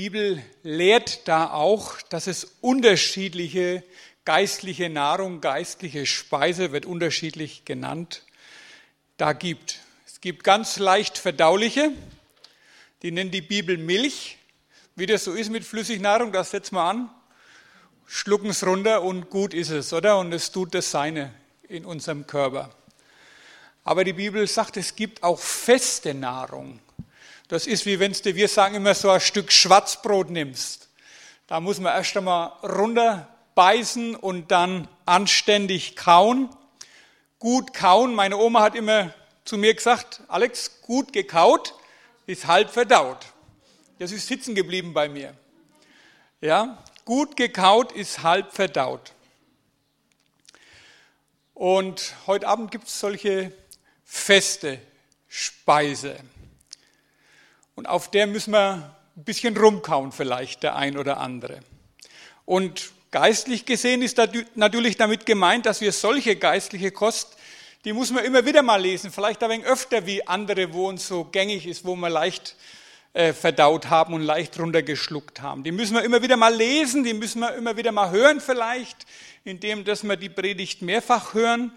Die Bibel lehrt da auch, dass es unterschiedliche geistliche Nahrung, geistliche Speise, wird unterschiedlich genannt, da gibt. Es gibt ganz leicht verdauliche, die nennt die Bibel Milch. Wie das so ist mit Flüssignahrung, das setzen wir an, schlucken es runter und gut ist es, oder? Und es tut das Seine in unserem Körper. Aber die Bibel sagt, es gibt auch feste Nahrung. Das ist wie wenn du, wir sagen immer so ein Stück Schwarzbrot nimmst. Da muss man erst einmal runterbeißen und dann anständig kauen. Gut kauen. Meine Oma hat immer zu mir gesagt, Alex, gut gekaut ist halb verdaut. Das ist sitzen geblieben bei mir. Ja, gut gekaut ist halb verdaut. Und heute Abend gibt es solche feste Speise. Und auf der müssen wir ein bisschen rumkauen vielleicht, der ein oder andere. Und geistlich gesehen ist natürlich damit gemeint, dass wir solche geistliche Kost, die muss man immer wieder mal lesen, vielleicht ein wenig öfter wie andere, wo uns so gängig ist, wo wir leicht äh, verdaut haben und leicht runtergeschluckt haben. Die müssen wir immer wieder mal lesen, die müssen wir immer wieder mal hören vielleicht, indem dass wir die Predigt mehrfach hören.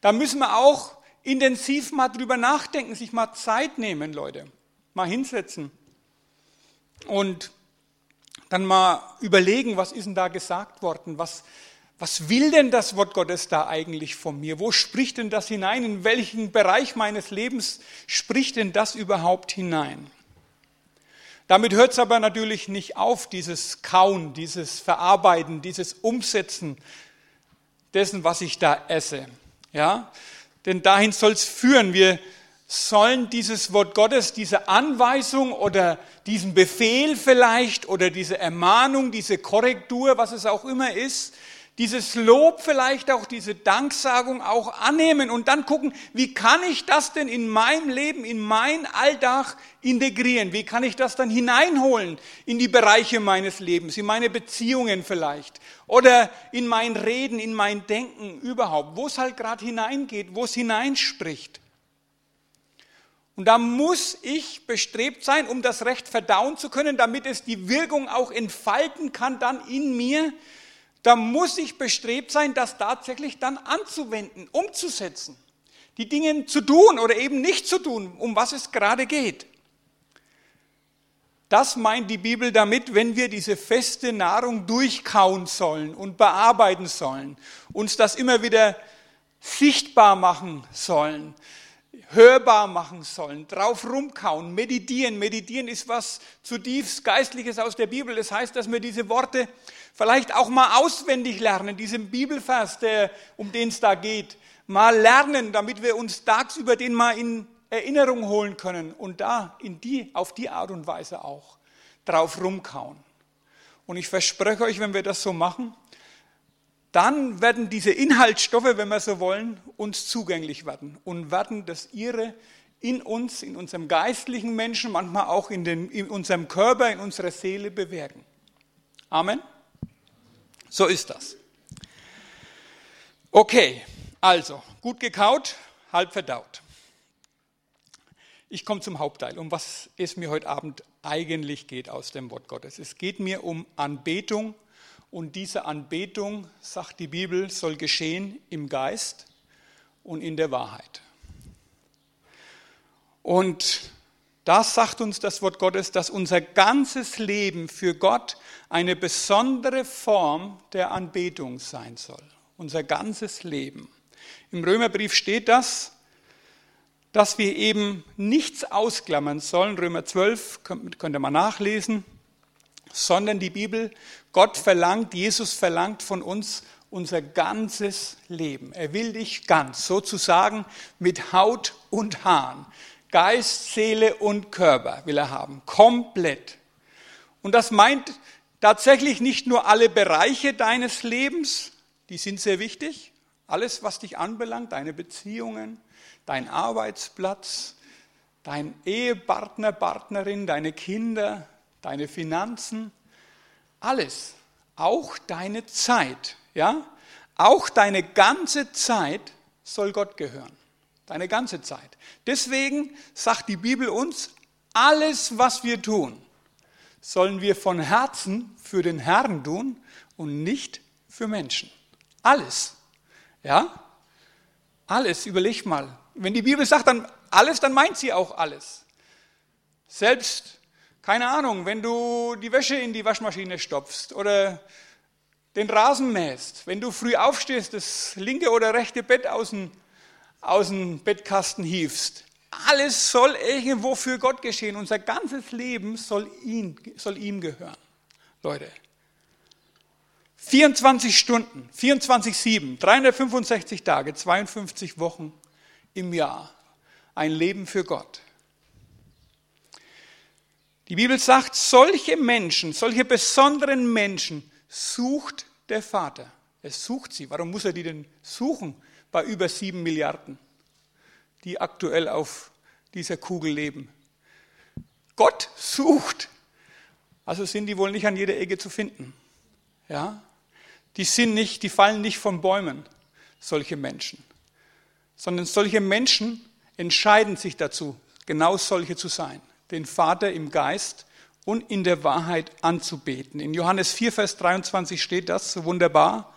Da müssen wir auch intensiv mal drüber nachdenken, sich mal Zeit nehmen, Leute mal hinsetzen und dann mal überlegen, was ist denn da gesagt worden? Was, was will denn das Wort Gottes da eigentlich von mir? Wo spricht denn das hinein? In welchen Bereich meines Lebens spricht denn das überhaupt hinein? Damit hört es aber natürlich nicht auf, dieses Kauen, dieses Verarbeiten, dieses Umsetzen dessen, was ich da esse. Ja? Denn dahin soll es führen. Wir sollen dieses Wort Gottes, diese Anweisung oder diesen Befehl vielleicht oder diese Ermahnung, diese Korrektur, was es auch immer ist, dieses Lob vielleicht auch, diese Danksagung auch annehmen und dann gucken, wie kann ich das denn in mein Leben, in mein Alltag integrieren? Wie kann ich das dann hineinholen in die Bereiche meines Lebens, in meine Beziehungen vielleicht oder in mein Reden, in mein Denken überhaupt, wo es halt gerade hineingeht, wo es hineinspricht. Und da muss ich bestrebt sein, um das Recht verdauen zu können, damit es die Wirkung auch entfalten kann dann in mir. Da muss ich bestrebt sein, das tatsächlich dann anzuwenden, umzusetzen. Die Dinge zu tun oder eben nicht zu tun, um was es gerade geht. Das meint die Bibel damit, wenn wir diese feste Nahrung durchkauen sollen und bearbeiten sollen, uns das immer wieder sichtbar machen sollen, hörbar machen sollen, drauf rumkauen, meditieren. Meditieren ist was zutiefst Geistliches aus der Bibel. Das heißt, dass wir diese Worte vielleicht auch mal auswendig lernen, diesen Bibelvers, der, um den es da geht, mal lernen, damit wir uns tagsüber den mal in Erinnerung holen können und da in die, auf die Art und Weise auch drauf rumkauen. Und ich verspreche euch, wenn wir das so machen, dann werden diese Inhaltsstoffe, wenn wir so wollen, uns zugänglich werden und werden das ihre in uns, in unserem geistlichen Menschen, manchmal auch in, den, in unserem Körper, in unserer Seele bewirken. Amen. So ist das. Okay, also gut gekaut, halb verdaut. Ich komme zum Hauptteil, um was es mir heute Abend eigentlich geht aus dem Wort Gottes. Es geht mir um Anbetung und diese Anbetung, sagt die Bibel, soll geschehen im Geist und in der Wahrheit. Und das sagt uns das Wort Gottes, dass unser ganzes Leben für Gott eine besondere Form der Anbetung sein soll. Unser ganzes Leben. Im Römerbrief steht das, dass wir eben nichts ausklammern sollen. Römer 12 könnt, könnt ihr mal nachlesen sondern die Bibel, Gott verlangt, Jesus verlangt von uns unser ganzes Leben. Er will dich ganz, sozusagen mit Haut und Haaren, Geist, Seele und Körper will er haben, komplett. Und das meint tatsächlich nicht nur alle Bereiche deines Lebens, die sind sehr wichtig, alles, was dich anbelangt, deine Beziehungen, dein Arbeitsplatz, dein Ehepartner, Partnerin, deine Kinder, deine Finanzen, alles, auch deine Zeit, ja, auch deine ganze Zeit soll Gott gehören. Deine ganze Zeit. Deswegen sagt die Bibel uns, alles, was wir tun, sollen wir von Herzen für den Herrn tun und nicht für Menschen. Alles. Ja? Alles, überleg mal. Wenn die Bibel sagt dann alles, dann meint sie auch alles. Selbst, keine Ahnung, wenn du die Wäsche in die Waschmaschine stopfst oder den Rasen mähst, wenn du früh aufstehst, das linke oder rechte Bett aus dem, aus dem Bettkasten hiefst, alles soll irgendwo für Gott geschehen. Unser ganzes Leben soll, ihn, soll ihm gehören. Leute. 24 Stunden, 24-7, 365 Tage, 52 Wochen im Jahr. Ein Leben für Gott. Die Bibel sagt, solche Menschen, solche besonderen Menschen sucht der Vater. Er sucht sie. Warum muss er die denn suchen bei über sieben Milliarden, die aktuell auf dieser Kugel leben? Gott sucht. Also sind die wohl nicht an jeder Ecke zu finden. Ja? Die sind nicht, die fallen nicht von Bäumen, solche Menschen. Sondern solche Menschen entscheiden sich dazu, genau solche zu sein. Den Vater im Geist und in der Wahrheit anzubeten. In Johannes 4, Vers 23 steht das so wunderbar.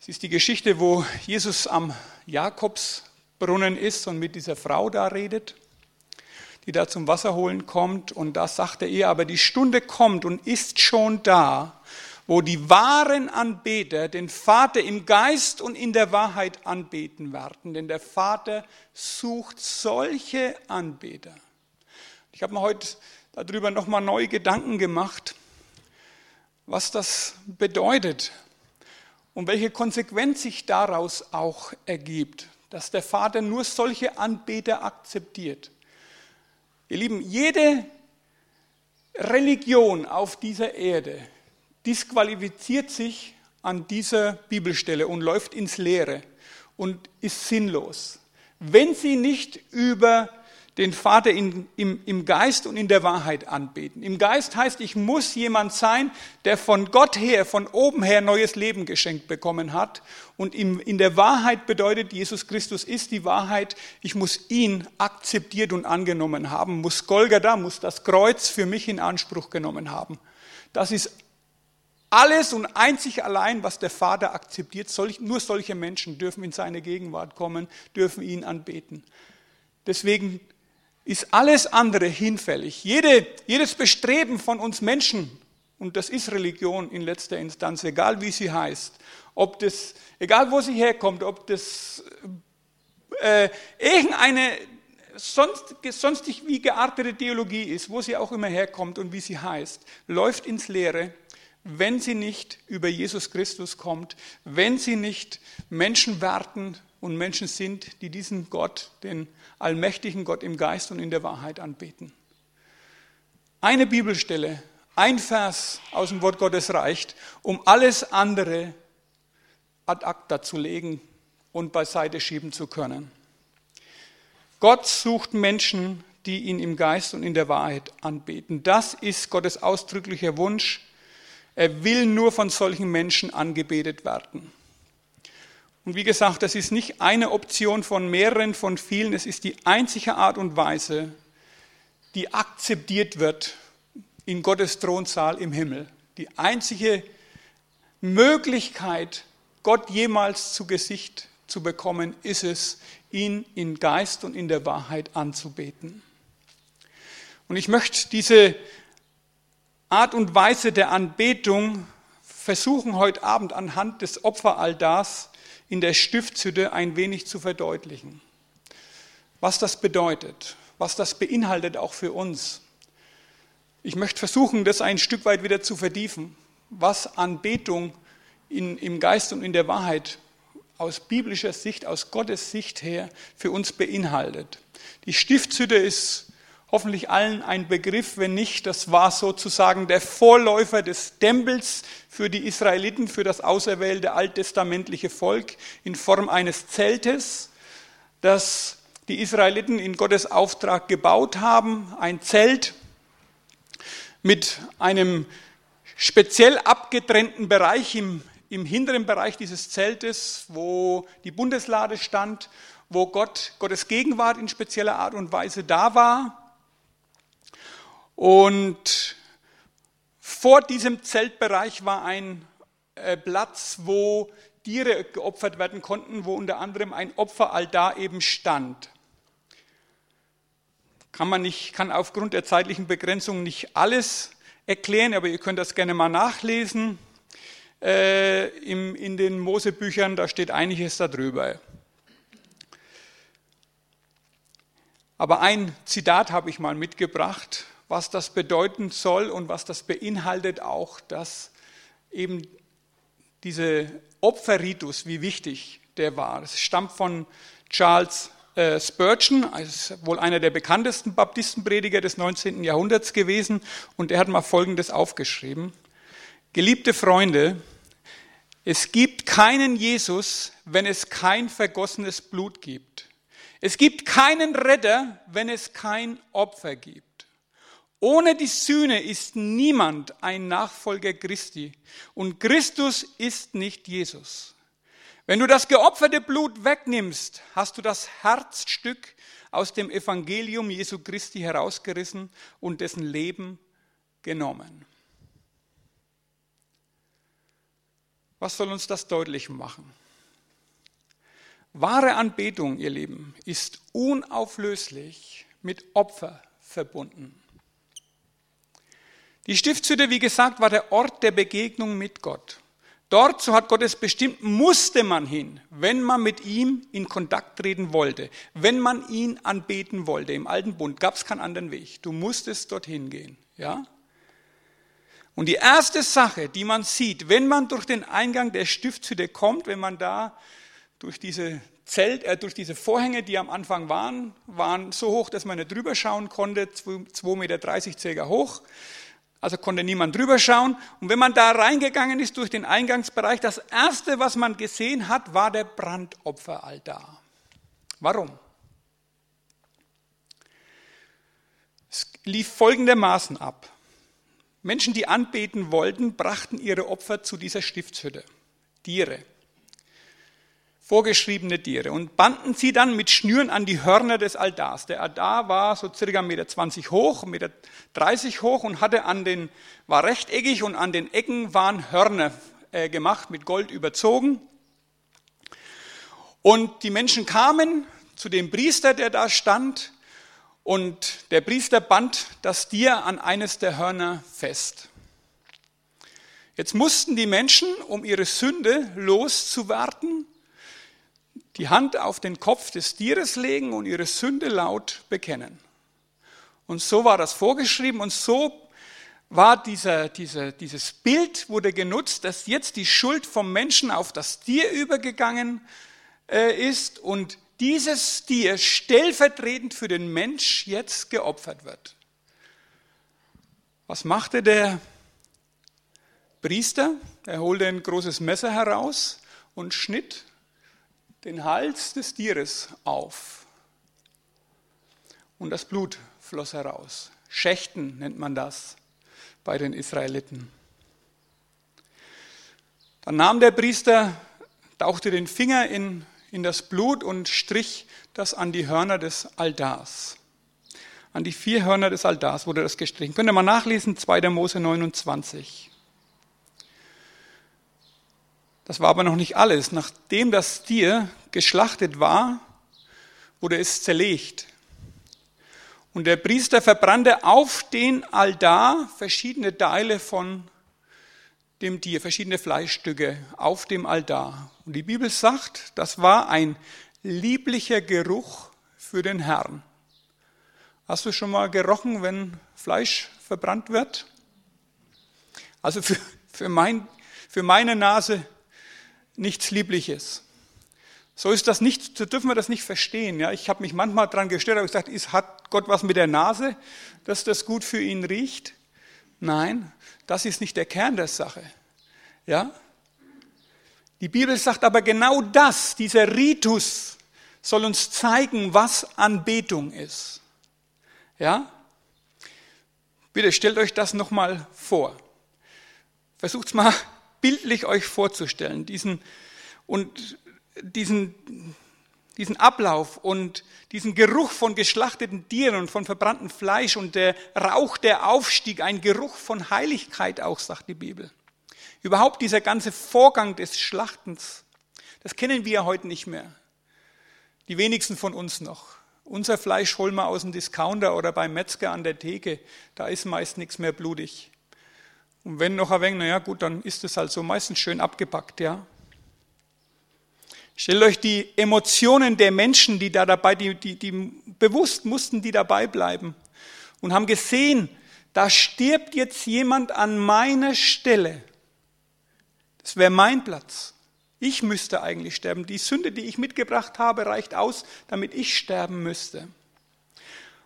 Es ist die Geschichte, wo Jesus am Jakobsbrunnen ist und mit dieser Frau da redet, die da zum Wasser holen kommt. Und da sagte er, aber die Stunde kommt und ist schon da, wo die wahren Anbeter den Vater im Geist und in der Wahrheit anbeten werden. Denn der Vater sucht solche Anbeter. Ich habe mir heute darüber nochmal neue Gedanken gemacht, was das bedeutet und welche Konsequenz sich daraus auch ergibt, dass der Vater nur solche Anbeter akzeptiert. Ihr Lieben, jede Religion auf dieser Erde disqualifiziert sich an dieser Bibelstelle und läuft ins Leere und ist sinnlos, wenn sie nicht über den Vater in, im, im Geist und in der Wahrheit anbeten. Im Geist heißt, ich muss jemand sein, der von Gott her, von oben her neues Leben geschenkt bekommen hat. Und im, in der Wahrheit bedeutet, Jesus Christus ist die Wahrheit. Ich muss ihn akzeptiert und angenommen haben, muss Golgatha, muss das Kreuz für mich in Anspruch genommen haben. Das ist alles und einzig allein, was der Vater akzeptiert. Nur solche Menschen dürfen in seine Gegenwart kommen, dürfen ihn anbeten. Deswegen ist alles andere hinfällig. Jede, jedes Bestreben von uns Menschen, und das ist Religion in letzter Instanz, egal wie sie heißt, ob das, egal wo sie herkommt, ob das äh, irgendeine sonst, sonstig wie geartete Theologie ist, wo sie auch immer herkommt und wie sie heißt, läuft ins Leere, wenn sie nicht über Jesus Christus kommt, wenn sie nicht Menschen werden und Menschen sind, die diesen Gott, den allmächtigen Gott im Geist und in der Wahrheit anbeten. Eine Bibelstelle, ein Vers aus dem Wort Gottes reicht, um alles andere ad acta zu legen und beiseite schieben zu können. Gott sucht Menschen, die ihn im Geist und in der Wahrheit anbeten. Das ist Gottes ausdrücklicher Wunsch. Er will nur von solchen Menschen angebetet werden. Und wie gesagt, das ist nicht eine Option von mehreren, von vielen, es ist die einzige Art und Weise, die akzeptiert wird in Gottes Thronsaal im Himmel. Die einzige Möglichkeit, Gott jemals zu Gesicht zu bekommen, ist es, ihn in Geist und in der Wahrheit anzubeten. Und ich möchte diese Art und Weise der Anbetung versuchen heute Abend anhand des Opferaltars in der Stiftshütte ein wenig zu verdeutlichen. Was das bedeutet, was das beinhaltet auch für uns. Ich möchte versuchen, das ein Stück weit wieder zu vertiefen, was Anbetung in, im Geist und in der Wahrheit aus biblischer Sicht, aus Gottes Sicht her für uns beinhaltet. Die Stiftshütte ist hoffentlich allen ein Begriff. Wenn nicht, das war sozusagen der Vorläufer des Tempels für die Israeliten, für das auserwählte alttestamentliche Volk in Form eines Zeltes, das die Israeliten in Gottes Auftrag gebaut haben. Ein Zelt mit einem speziell abgetrennten Bereich im, im hinteren Bereich dieses Zeltes, wo die Bundeslade stand, wo Gott, Gottes Gegenwart in spezieller Art und Weise da war. Und vor diesem Zeltbereich war ein äh, Platz, wo Tiere geopfert werden konnten, wo unter anderem ein Opferaltar eben stand. Kann man nicht, kann aufgrund der zeitlichen Begrenzung nicht alles erklären, aber ihr könnt das gerne mal nachlesen. Äh, im, in den Mosebüchern, da steht einiges darüber. Aber ein Zitat habe ich mal mitgebracht, was das bedeuten soll und was das beinhaltet auch, dass eben diese Opferritus, wie wichtig der war. Es stammt von Charles äh, Spurgeon, ist wohl einer der bekanntesten Baptistenprediger des 19. Jahrhunderts gewesen, und er hat mal Folgendes aufgeschrieben. Geliebte Freunde, es gibt keinen Jesus, wenn es kein vergossenes Blut gibt. Es gibt keinen Retter, wenn es kein Opfer gibt. Ohne die Sühne ist niemand ein Nachfolger Christi und Christus ist nicht Jesus. Wenn du das geopferte Blut wegnimmst, hast du das Herzstück aus dem Evangelium Jesu Christi herausgerissen und dessen Leben genommen. Was soll uns das deutlich machen? Wahre Anbetung, ihr Lieben, ist unauflöslich mit Opfer verbunden. Die Stiftshütte, wie gesagt, war der Ort der Begegnung mit Gott. Dort, so hat Gott es bestimmt, musste man hin, wenn man mit ihm in Kontakt treten wollte, wenn man ihn anbeten wollte. Im alten Bund gab es keinen anderen Weg. Du musstest dorthin gehen. Ja? Und die erste Sache, die man sieht, wenn man durch den Eingang der Stiftshütte kommt, wenn man da durch diese Zelt, äh, durch diese Vorhänge, die am Anfang waren, waren so hoch, dass man nicht drüber schauen konnte, 2,30 Meter circa hoch. Also konnte niemand drüber schauen. Und wenn man da reingegangen ist durch den Eingangsbereich, das erste, was man gesehen hat, war der Brandopferaltar. Warum? Es lief folgendermaßen ab. Menschen, die anbeten wollten, brachten ihre Opfer zu dieser Stiftshütte. Tiere vorgeschriebene Tiere und banden sie dann mit Schnüren an die Hörner des Altars. Der Altar war so circa 1,20 Meter hoch, 1,30 Meter hoch und hatte an den, war rechteckig und an den Ecken waren Hörner äh, gemacht, mit Gold überzogen. Und die Menschen kamen zu dem Priester, der da stand, und der Priester band das Tier an eines der Hörner fest. Jetzt mussten die Menschen, um ihre Sünde loszuwerden, die Hand auf den Kopf des Tieres legen und ihre Sünde laut bekennen. Und so war das vorgeschrieben und so war dieser, dieser, dieses Bild wurde genutzt, dass jetzt die Schuld vom Menschen auf das Tier übergegangen äh, ist und dieses Tier stellvertretend für den Mensch jetzt geopfert wird. Was machte der Priester? Er holte ein großes Messer heraus und schnitt den Hals des Tieres auf und das Blut floss heraus. Schächten nennt man das bei den Israeliten. Dann nahm der Priester, tauchte den Finger in, in das Blut und strich das an die Hörner des Altars. An die vier Hörner des Altars wurde das gestrichen. Könnt ihr mal nachlesen, 2. Mose 29. Das war aber noch nicht alles. Nachdem das Tier geschlachtet war, wurde es zerlegt. Und der Priester verbrannte auf den Altar verschiedene Teile von dem Tier, verschiedene Fleischstücke auf dem Altar. Und die Bibel sagt, das war ein lieblicher Geruch für den Herrn. Hast du schon mal gerochen, wenn Fleisch verbrannt wird? Also für, für, mein, für meine Nase nichts Liebliches. So ist das nicht, so dürfen wir das nicht verstehen. Ja, ich habe mich manchmal daran gestört, habe gesagt, ist, hat Gott was mit der Nase, dass das gut für ihn riecht? Nein, das ist nicht der Kern der Sache. Ja? Die Bibel sagt aber genau das, dieser Ritus soll uns zeigen, was Anbetung ist. Ja? Bitte stellt euch das nochmal vor. Versucht es mal bildlich euch vorzustellen, diesen, und diesen, diesen Ablauf und diesen Geruch von geschlachteten Tieren und von verbranntem Fleisch und der Rauch, der aufstieg, ein Geruch von Heiligkeit auch, sagt die Bibel. Überhaupt dieser ganze Vorgang des Schlachtens, das kennen wir heute nicht mehr. Die wenigsten von uns noch. Unser Fleisch holen wir aus dem Discounter oder beim Metzger an der Theke. Da ist meist nichts mehr blutig. Und wenn noch ein wenig, naja gut, dann ist es halt so meistens schön abgepackt, ja. Stellt euch die Emotionen der Menschen, die da dabei, die, die, die bewusst mussten die dabei bleiben und haben gesehen, da stirbt jetzt jemand an meiner Stelle. Das wäre mein Platz. Ich müsste eigentlich sterben. Die Sünde, die ich mitgebracht habe, reicht aus, damit ich sterben müsste.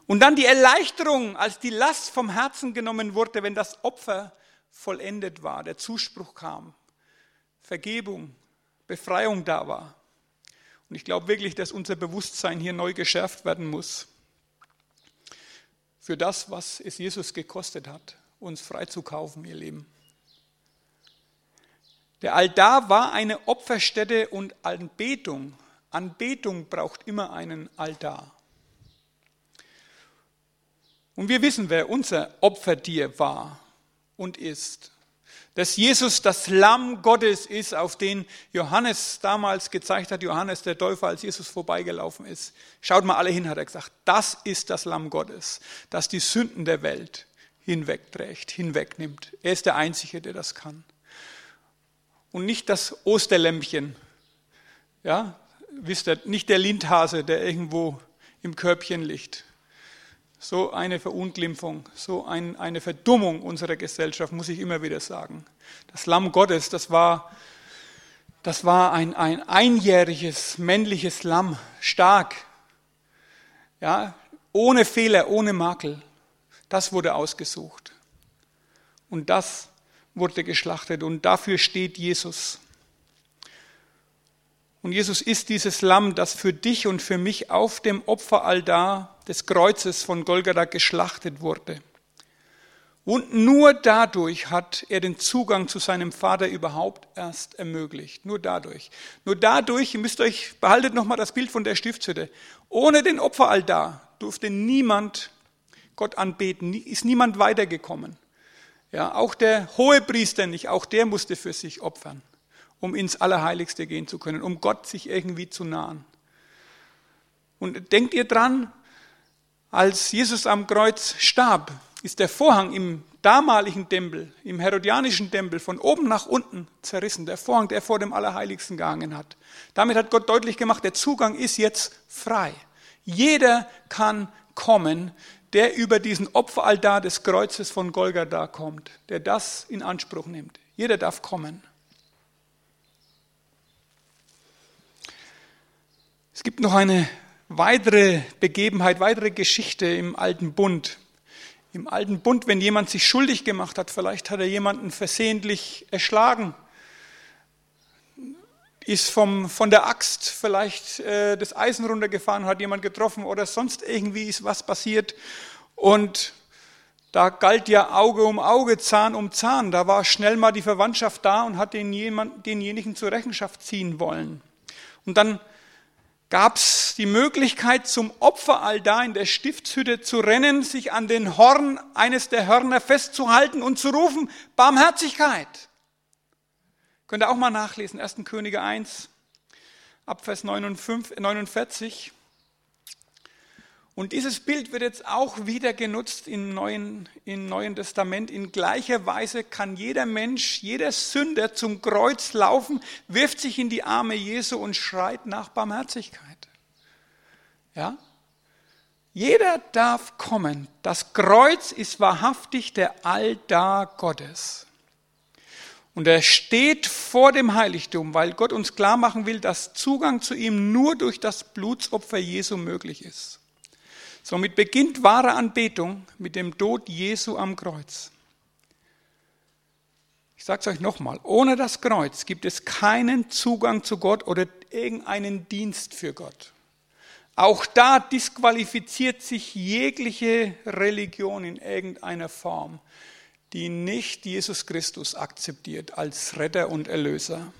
Und dann die Erleichterung, als die Last vom Herzen genommen wurde, wenn das Opfer vollendet war, der Zuspruch kam, Vergebung, Befreiung da war. Und ich glaube wirklich, dass unser Bewusstsein hier neu geschärft werden muss. Für das, was es Jesus gekostet hat, uns freizukaufen, ihr Leben. Der Altar war eine Opferstätte und Anbetung. Anbetung braucht immer einen Altar. Und wir wissen, wer unser Opfertier war und ist dass Jesus das Lamm Gottes ist, auf den Johannes damals gezeigt hat, Johannes der Täufer, als Jesus vorbeigelaufen ist. Schaut mal alle hin, hat er gesagt, das ist das Lamm Gottes, das die Sünden der Welt hinwegträgt, hinwegnimmt. Er ist der Einzige, der das kann. Und nicht das Osterlämpchen, ja, wisst ihr, nicht der Lindhase, der irgendwo im Körbchen liegt, so eine Verunglimpfung, so ein, eine Verdummung unserer Gesellschaft, muss ich immer wieder sagen. Das Lamm Gottes, das war, das war ein, ein einjähriges männliches Lamm, stark, ja, ohne Fehler, ohne Makel. Das wurde ausgesucht. Und das wurde geschlachtet. Und dafür steht Jesus. Und Jesus ist dieses Lamm, das für dich und für mich auf dem Opferaltar des Kreuzes von Golgatha geschlachtet wurde. Und nur dadurch hat er den Zugang zu seinem Vater überhaupt erst ermöglicht. Nur dadurch. Nur dadurch, ihr müsst euch, behaltet nochmal das Bild von der Stiftshütte. Ohne den Opferaltar durfte niemand Gott anbeten, ist niemand weitergekommen. Ja, auch der hohe Priester nicht, auch der musste für sich opfern um ins Allerheiligste gehen zu können, um Gott sich irgendwie zu nahen. Und denkt ihr dran, als Jesus am Kreuz starb, ist der Vorhang im damaligen Tempel, im herodianischen Tempel, von oben nach unten zerrissen. Der Vorhang, der vor dem Allerheiligsten gehangen hat. Damit hat Gott deutlich gemacht, der Zugang ist jetzt frei. Jeder kann kommen, der über diesen Opferaltar des Kreuzes von Golgatha kommt, der das in Anspruch nimmt. Jeder darf kommen. Es gibt noch eine weitere Begebenheit, weitere Geschichte im alten Bund. Im alten Bund, wenn jemand sich schuldig gemacht hat, vielleicht hat er jemanden versehentlich erschlagen, ist vom, von der Axt vielleicht äh, das Eisen runtergefahren, hat jemand getroffen oder sonst irgendwie ist was passiert. Und da galt ja Auge um Auge, Zahn um Zahn. Da war schnell mal die Verwandtschaft da und hat den jemand, denjenigen zur Rechenschaft ziehen wollen. Und dann gab es die Möglichkeit, zum Opferaltar in der Stiftshütte zu rennen, sich an den Horn eines der Hörner festzuhalten und zu rufen, Barmherzigkeit. Könnt ihr auch mal nachlesen, 1. Könige 1, Abvers 49. Und dieses Bild wird jetzt auch wieder genutzt im Neuen, im Neuen Testament. In gleicher Weise kann jeder Mensch, jeder Sünder zum Kreuz laufen, wirft sich in die Arme Jesu und schreit nach Barmherzigkeit. Ja? Jeder darf kommen. Das Kreuz ist wahrhaftig der Altar Gottes. Und er steht vor dem Heiligtum, weil Gott uns klar machen will, dass Zugang zu ihm nur durch das Blutsopfer Jesu möglich ist. Somit beginnt wahre Anbetung mit dem Tod Jesu am Kreuz. Ich sage es euch nochmal, ohne das Kreuz gibt es keinen Zugang zu Gott oder irgendeinen Dienst für Gott. Auch da disqualifiziert sich jegliche Religion in irgendeiner Form, die nicht Jesus Christus akzeptiert als Retter und Erlöser.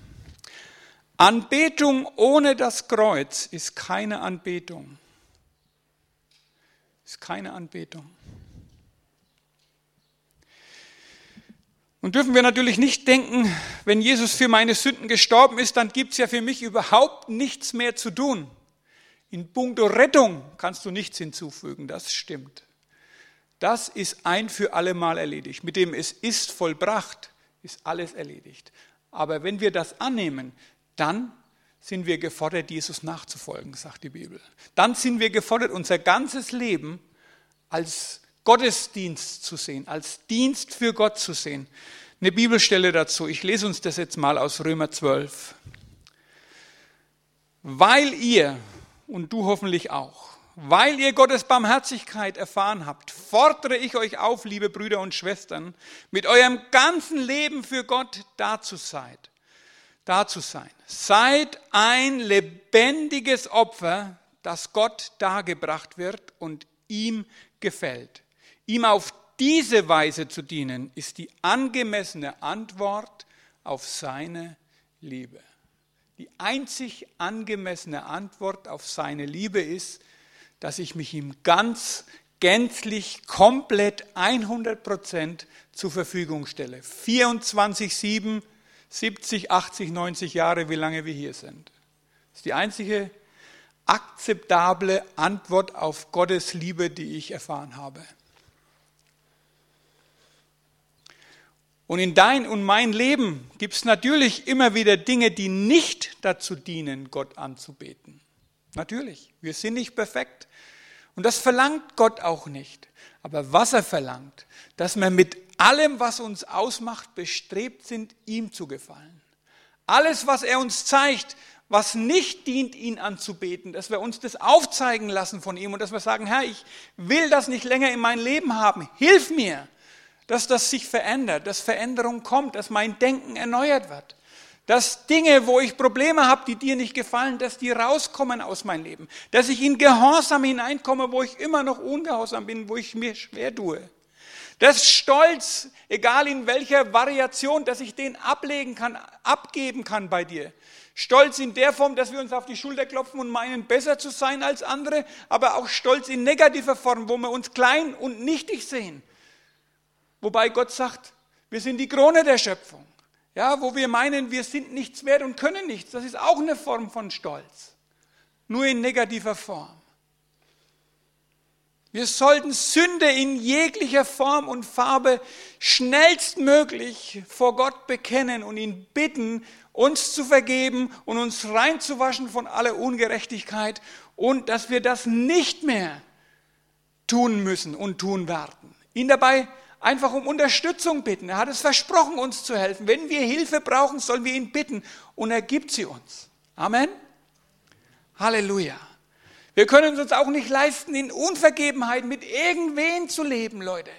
Anbetung ohne das Kreuz ist keine Anbetung. Ist keine Anbetung. Und dürfen wir natürlich nicht denken, wenn Jesus für meine Sünden gestorben ist, dann gibt es ja für mich überhaupt nichts mehr zu tun. In puncto Rettung kannst du nichts hinzufügen, das stimmt. Das ist ein für alle Mal erledigt. Mit dem es ist vollbracht, ist alles erledigt. Aber wenn wir das annehmen, dann sind wir gefordert, Jesus nachzufolgen, sagt die Bibel. Dann sind wir gefordert, unser ganzes Leben als Gottesdienst zu sehen, als Dienst für Gott zu sehen. Eine Bibelstelle dazu, ich lese uns das jetzt mal aus Römer 12. Weil ihr, und du hoffentlich auch, weil ihr Gottes Barmherzigkeit erfahren habt, fordere ich euch auf, liebe Brüder und Schwestern, mit eurem ganzen Leben für Gott da zu sein. Da zu sein. Seid ein lebendiges Opfer, das Gott dargebracht wird und ihm gefällt. Ihm auf diese Weise zu dienen, ist die angemessene Antwort auf seine Liebe. Die einzig angemessene Antwort auf seine Liebe ist, dass ich mich ihm ganz, gänzlich, komplett, 100 Prozent zur Verfügung stelle. 24, 7, 70, 80, 90 Jahre, wie lange wir hier sind. Das ist die einzige akzeptable Antwort auf Gottes Liebe, die ich erfahren habe. Und in dein und mein Leben gibt es natürlich immer wieder Dinge, die nicht dazu dienen, Gott anzubeten. Natürlich, wir sind nicht perfekt. Und das verlangt Gott auch nicht. Aber was er verlangt, dass wir mit allem, was uns ausmacht, bestrebt sind, ihm zu gefallen. Alles, was er uns zeigt, was nicht dient, ihn anzubeten, dass wir uns das aufzeigen lassen von ihm und dass wir sagen, Herr, ich will das nicht länger in mein Leben haben. Hilf mir, dass das sich verändert, dass Veränderung kommt, dass mein Denken erneuert wird. Dass Dinge, wo ich Probleme habe, die dir nicht gefallen, dass die rauskommen aus meinem Leben. Dass ich in Gehorsam hineinkomme, wo ich immer noch ungehorsam bin, wo ich mir schwer tue. Dass Stolz, egal in welcher Variation, dass ich den ablegen kann, abgeben kann bei dir. Stolz in der Form, dass wir uns auf die Schulter klopfen und meinen, besser zu sein als andere, aber auch Stolz in negativer Form, wo wir uns klein und nichtig sehen. Wobei Gott sagt, wir sind die Krone der Schöpfung. Ja, wo wir meinen, wir sind nichts wert und können nichts. Das ist auch eine Form von Stolz. Nur in negativer Form. Wir sollten Sünde in jeglicher Form und Farbe schnellstmöglich vor Gott bekennen und ihn bitten, uns zu vergeben und uns reinzuwaschen von aller Ungerechtigkeit und dass wir das nicht mehr tun müssen und tun werden. Ihn dabei einfach um Unterstützung bitten. Er hat es versprochen, uns zu helfen. Wenn wir Hilfe brauchen, sollen wir ihn bitten und er gibt sie uns. Amen. Halleluja. Wir können es uns auch nicht leisten, in Unvergebenheit mit irgendwen zu leben, Leute.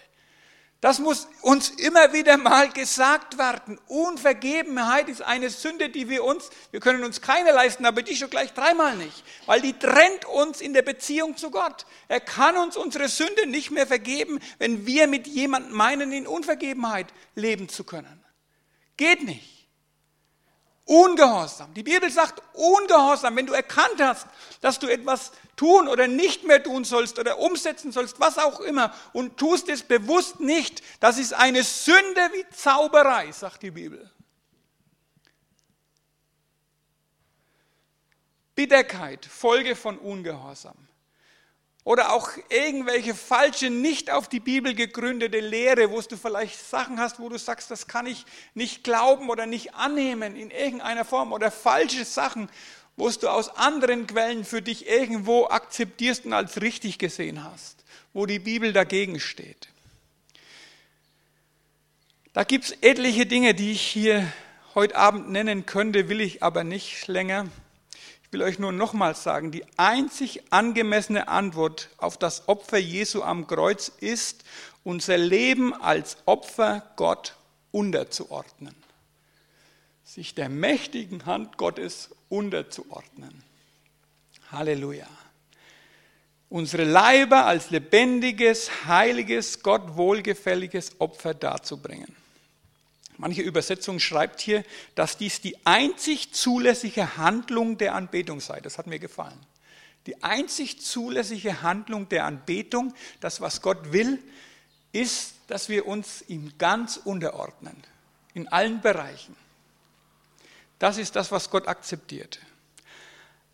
Das muss uns immer wieder mal gesagt werden. Unvergebenheit ist eine Sünde, die wir uns, wir können uns keine leisten, aber die schon gleich dreimal nicht, weil die trennt uns in der Beziehung zu Gott. Er kann uns unsere Sünde nicht mehr vergeben, wenn wir mit jemandem meinen, in Unvergebenheit leben zu können. Geht nicht. Ungehorsam. Die Bibel sagt ungehorsam, wenn du erkannt hast, dass du etwas tun oder nicht mehr tun sollst oder umsetzen sollst, was auch immer, und tust es bewusst nicht, das ist eine Sünde wie Zauberei, sagt die Bibel. Bitterkeit, Folge von Ungehorsam oder auch irgendwelche falsche, nicht auf die Bibel gegründete Lehre, wo du vielleicht Sachen hast, wo du sagst, das kann ich nicht glauben oder nicht annehmen in irgendeiner Form oder falsche Sachen, wo du aus anderen Quellen für dich irgendwo akzeptierst und als richtig gesehen hast, wo die Bibel dagegen steht. Da gibt es etliche Dinge, die ich hier heute Abend nennen könnte, will ich aber nicht länger. Ich will euch nur nochmals sagen, die einzig angemessene Antwort auf das Opfer Jesu am Kreuz ist, unser Leben als Opfer Gott unterzuordnen. Sich der mächtigen Hand Gottes unterzuordnen. Halleluja. Unsere Leiber als lebendiges, heiliges, Gott wohlgefälliges Opfer darzubringen. Manche Übersetzung schreibt hier, dass dies die einzig zulässige Handlung der Anbetung sei. Das hat mir gefallen. Die einzig zulässige Handlung der Anbetung, das, was Gott will, ist, dass wir uns ihm ganz unterordnen. In allen Bereichen. Das ist das, was Gott akzeptiert.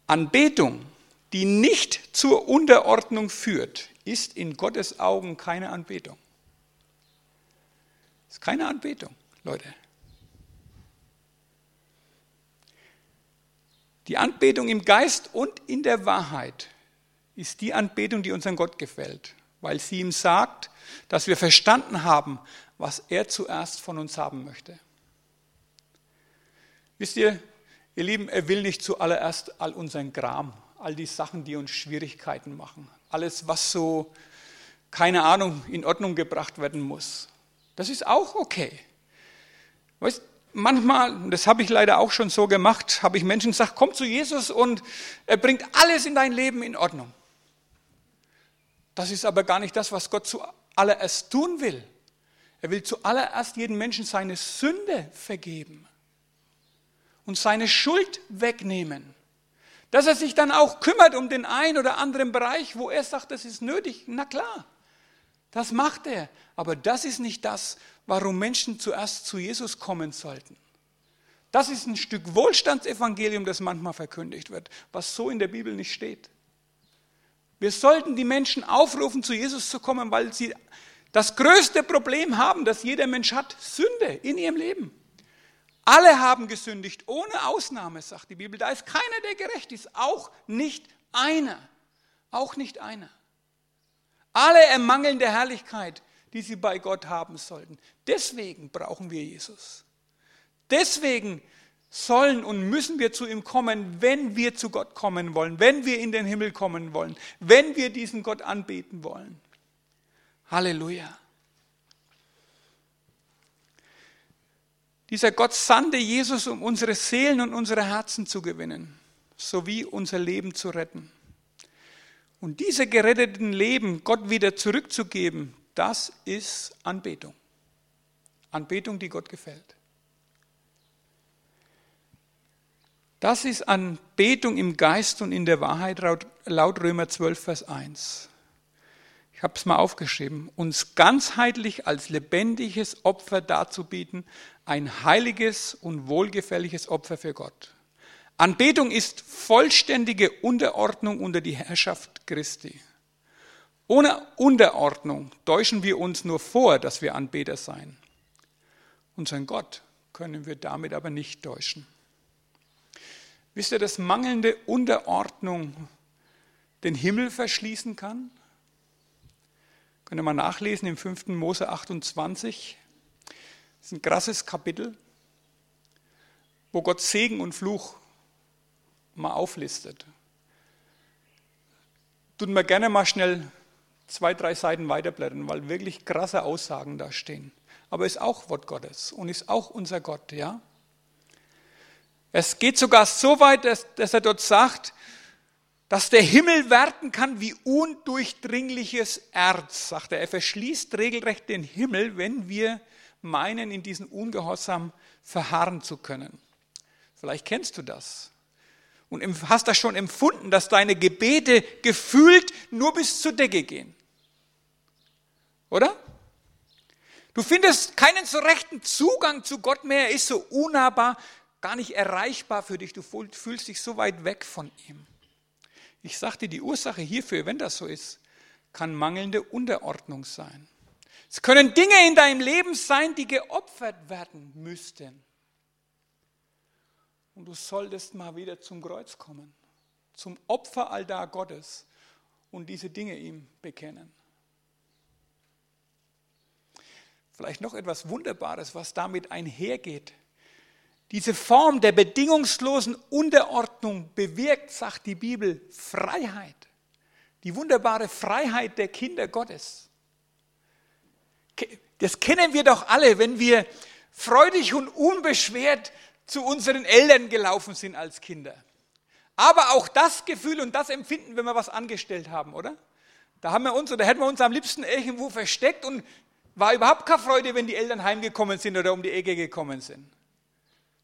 Anbetung, die nicht zur Unterordnung führt, ist in Gottes Augen keine Anbetung. Ist keine Anbetung, Leute. Die Anbetung im Geist und in der Wahrheit ist die Anbetung, die unseren Gott gefällt, weil sie ihm sagt, dass wir verstanden haben, was er zuerst von uns haben möchte. Wisst ihr, ihr Lieben, er will nicht zuallererst all unseren Gram, all die Sachen, die uns Schwierigkeiten machen, alles, was so, keine Ahnung, in Ordnung gebracht werden muss. Das ist auch okay. Weißt, manchmal, das habe ich leider auch schon so gemacht, habe ich Menschen gesagt, komm zu Jesus und er bringt alles in dein Leben in Ordnung. Das ist aber gar nicht das, was Gott zuallererst tun will. Er will zuallererst jedem Menschen seine Sünde vergeben und seine Schuld wegnehmen. Dass er sich dann auch kümmert um den einen oder anderen Bereich, wo er sagt, das ist nötig. Na klar, das macht er. Aber das ist nicht das, warum Menschen zuerst zu Jesus kommen sollten. Das ist ein Stück Wohlstandsevangelium, das manchmal verkündigt wird, was so in der Bibel nicht steht. Wir sollten die Menschen aufrufen, zu Jesus zu kommen, weil sie das größte Problem haben, das jeder Mensch hat, Sünde in ihrem Leben. Alle haben gesündigt, ohne Ausnahme, sagt die Bibel. Da ist keiner, der gerecht ist, auch nicht einer. Auch nicht einer. Alle ermangeln der Herrlichkeit, die sie bei Gott haben sollten. Deswegen brauchen wir Jesus. Deswegen sollen und müssen wir zu ihm kommen, wenn wir zu Gott kommen wollen, wenn wir in den Himmel kommen wollen, wenn wir diesen Gott anbeten wollen. Halleluja. Dieser Gott sandte Jesus, um unsere Seelen und unsere Herzen zu gewinnen, sowie unser Leben zu retten. Und diese geretteten Leben Gott wieder zurückzugeben, das ist Anbetung. Anbetung, die Gott gefällt. Das ist Anbetung im Geist und in der Wahrheit laut Römer 12, Vers 1 ich habe es mal aufgeschrieben, uns ganzheitlich als lebendiges Opfer darzubieten, ein heiliges und wohlgefälliges Opfer für Gott. Anbetung ist vollständige Unterordnung unter die Herrschaft Christi. Ohne Unterordnung täuschen wir uns nur vor, dass wir Anbeter seien. Unseren Gott können wir damit aber nicht täuschen. Wisst ihr, dass mangelnde Unterordnung den Himmel verschließen kann? Könnt ihr mal nachlesen im 5. Mose 28. Das ist ein krasses Kapitel, wo Gott Segen und Fluch mal auflistet. Tut mir gerne mal schnell zwei, drei Seiten weiterblättern, weil wirklich krasse Aussagen da stehen. Aber ist auch Wort Gottes und ist auch unser Gott, ja? Es geht sogar so weit, dass, dass er dort sagt, dass der Himmel werden kann wie undurchdringliches Erz, sagt er. Er verschließt regelrecht den Himmel, wenn wir meinen, in diesen Ungehorsam verharren zu können. Vielleicht kennst du das und hast das schon empfunden, dass deine Gebete gefühlt nur bis zur Decke gehen. Oder? Du findest keinen so rechten Zugang zu Gott mehr, er ist so unnahbar, gar nicht erreichbar für dich. Du fühlst dich so weit weg von ihm. Ich sagte, die Ursache hierfür, wenn das so ist, kann mangelnde Unterordnung sein. Es können Dinge in deinem Leben sein, die geopfert werden müssten. Und du solltest mal wieder zum Kreuz kommen, zum Opferaltar Gottes und diese Dinge ihm bekennen. Vielleicht noch etwas Wunderbares, was damit einhergeht. Diese Form der bedingungslosen Unterordnung bewirkt, sagt die Bibel, Freiheit. Die wunderbare Freiheit der Kinder Gottes. Das kennen wir doch alle, wenn wir freudig und unbeschwert zu unseren Eltern gelaufen sind als Kinder. Aber auch das Gefühl und das Empfinden, wenn wir was angestellt haben, oder? Da haben wir uns oder hätten wir uns am liebsten irgendwo versteckt und war überhaupt keine Freude, wenn die Eltern heimgekommen sind oder um die Ecke gekommen sind.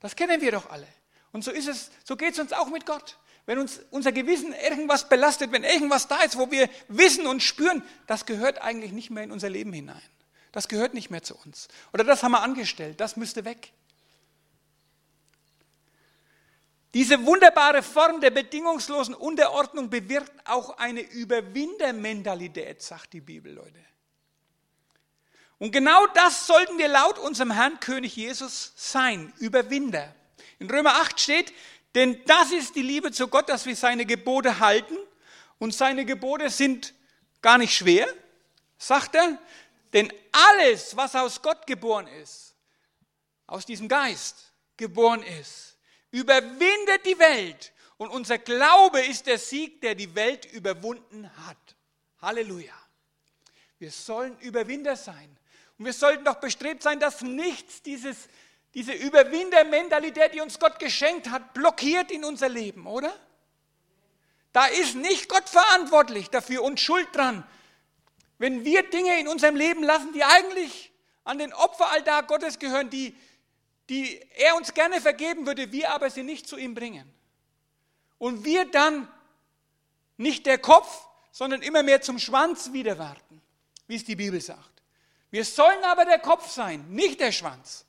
Das kennen wir doch alle. Und so ist es, so geht es uns auch mit Gott. Wenn uns unser Gewissen irgendwas belastet, wenn irgendwas da ist, wo wir wissen und spüren, das gehört eigentlich nicht mehr in unser Leben hinein. Das gehört nicht mehr zu uns. Oder das haben wir angestellt, das müsste weg. Diese wunderbare Form der bedingungslosen Unterordnung bewirkt auch eine Überwindermentalität, sagt die Bibel, Leute. Und genau das sollten wir laut unserem Herrn König Jesus sein, Überwinder. In Römer 8 steht, denn das ist die Liebe zu Gott, dass wir seine Gebote halten. Und seine Gebote sind gar nicht schwer, sagt er, denn alles, was aus Gott geboren ist, aus diesem Geist geboren ist, überwindet die Welt. Und unser Glaube ist der Sieg, der die Welt überwunden hat. Halleluja. Wir sollen Überwinder sein. Und wir sollten doch bestrebt sein, dass nichts dieses, diese Überwindermentalität, die uns Gott geschenkt hat, blockiert in unser Leben, oder? Da ist nicht Gott verantwortlich dafür und schuld dran. Wenn wir Dinge in unserem Leben lassen, die eigentlich an den Opferaltar Gottes gehören, die, die er uns gerne vergeben würde, wir aber sie nicht zu ihm bringen. Und wir dann nicht der Kopf, sondern immer mehr zum Schwanz wieder warten, wie es die Bibel sagt. Wir sollen aber der Kopf sein, nicht der Schwanz.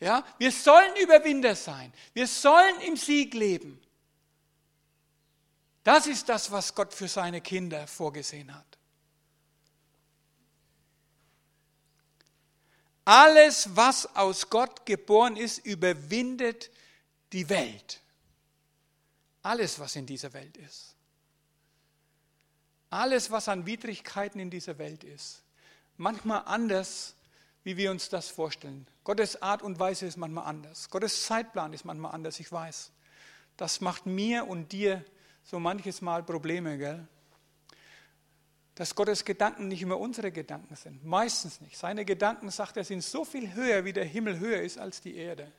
Ja, wir sollen Überwinder sein. Wir sollen im Sieg leben. Das ist das, was Gott für seine Kinder vorgesehen hat. Alles, was aus Gott geboren ist, überwindet die Welt. Alles, was in dieser Welt ist. Alles, was an Widrigkeiten in dieser Welt ist manchmal anders, wie wir uns das vorstellen. Gottes Art und Weise ist manchmal anders. Gottes Zeitplan ist manchmal anders, ich weiß. Das macht mir und dir so manches Mal Probleme, gell? Dass Gottes Gedanken nicht immer unsere Gedanken sind. Meistens nicht. Seine Gedanken, sagt er, sind so viel höher, wie der Himmel höher ist als die Erde.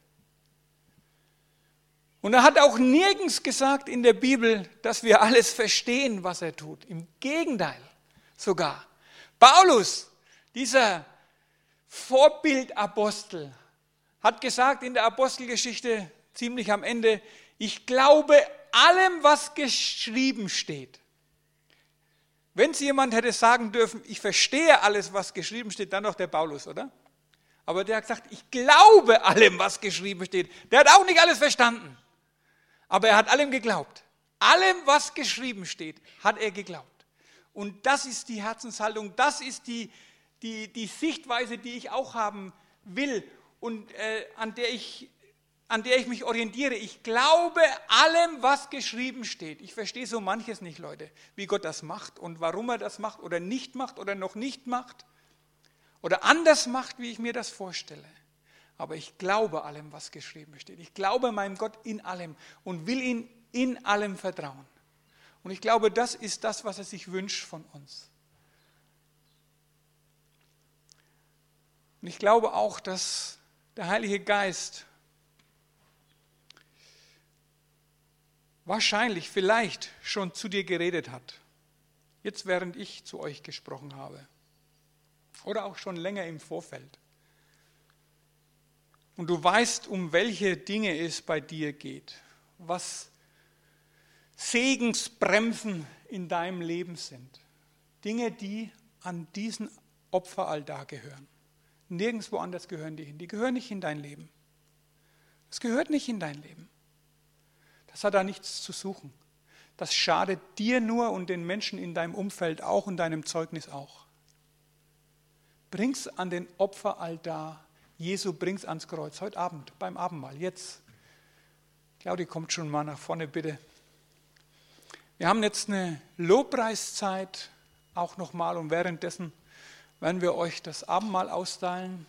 Und er hat auch nirgends gesagt in der Bibel, dass wir alles verstehen, was er tut. Im Gegenteil sogar. Paulus dieser Vorbildapostel hat gesagt in der Apostelgeschichte ziemlich am Ende, ich glaube allem, was geschrieben steht. Wenn es jemand hätte sagen dürfen, ich verstehe alles, was geschrieben steht, dann doch der Paulus, oder? Aber der hat gesagt, ich glaube allem, was geschrieben steht. Der hat auch nicht alles verstanden. Aber er hat allem geglaubt. Allem, was geschrieben steht, hat er geglaubt. Und das ist die Herzenshaltung, das ist die, die, die Sichtweise, die ich auch haben will und äh, an, der ich, an der ich mich orientiere. Ich glaube allem, was geschrieben steht. Ich verstehe so manches nicht, Leute, wie Gott das macht und warum er das macht oder nicht macht oder noch nicht macht oder anders macht, wie ich mir das vorstelle. Aber ich glaube allem, was geschrieben steht. Ich glaube meinem Gott in allem und will ihn in allem vertrauen. Und ich glaube, das ist das, was er sich wünscht von uns. Und ich glaube auch, dass der Heilige Geist wahrscheinlich, vielleicht schon zu dir geredet hat. Jetzt während ich zu euch gesprochen habe. Oder auch schon länger im Vorfeld. Und du weißt, um welche Dinge es bei dir geht. Was Segensbremsen in deinem Leben sind. Dinge, die an diesen Opferaltar gehören. Nirgendwo anders gehören die hin. Die gehören nicht in dein Leben. Das gehört nicht in dein Leben. Das hat da nichts zu suchen. Das schadet dir nur und den Menschen in deinem Umfeld auch und deinem Zeugnis auch. Bring's an den Opferaltar. Jesu bring's ans Kreuz. Heute Abend beim Abendmahl. Jetzt. Claudi kommt schon mal nach vorne, bitte. Wir haben jetzt eine Lobpreiszeit auch nochmal und währenddessen werden wir euch das Abendmahl austeilen.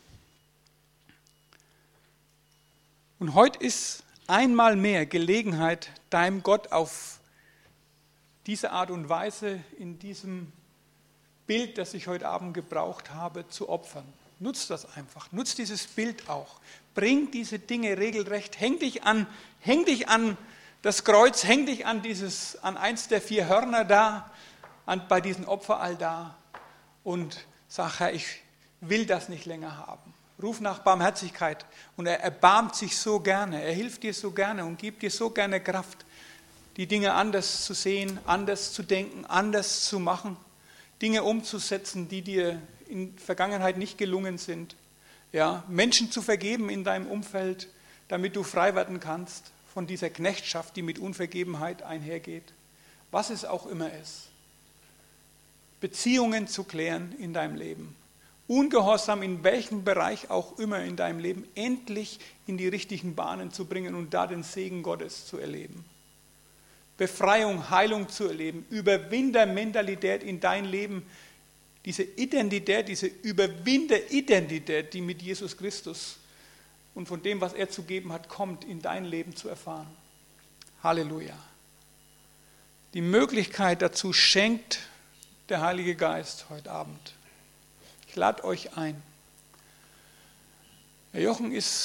Und heute ist einmal mehr Gelegenheit, deinem Gott auf diese Art und Weise in diesem Bild, das ich heute Abend gebraucht habe, zu opfern. Nutz das einfach. Nutz dieses Bild auch. Bring diese Dinge regelrecht. Häng dich an, häng dich an das Kreuz, häng dich an dieses, an eins der vier Hörner da, an, bei diesem Opferall da und Sag, Herr, ich will das nicht länger haben. Ruf nach Barmherzigkeit und er erbarmt sich so gerne, er hilft dir so gerne und gibt dir so gerne Kraft, die Dinge anders zu sehen, anders zu denken, anders zu machen, Dinge umzusetzen, die dir in Vergangenheit nicht gelungen sind. Ja, Menschen zu vergeben in deinem Umfeld, damit du frei werden kannst von dieser Knechtschaft, die mit Unvergebenheit einhergeht. Was es auch immer ist. Beziehungen zu klären in deinem Leben. Ungehorsam in welchem Bereich auch immer in deinem Leben endlich in die richtigen Bahnen zu bringen und da den Segen Gottes zu erleben. Befreiung, Heilung zu erleben, Überwindermentalität in dein Leben, diese Identität, diese Überwinderidentität, die mit Jesus Christus und von dem, was er zu geben hat, kommt, in dein Leben zu erfahren. Halleluja. Die Möglichkeit dazu schenkt der Heilige Geist heute Abend. Ich lade euch ein. Herr Jochen ist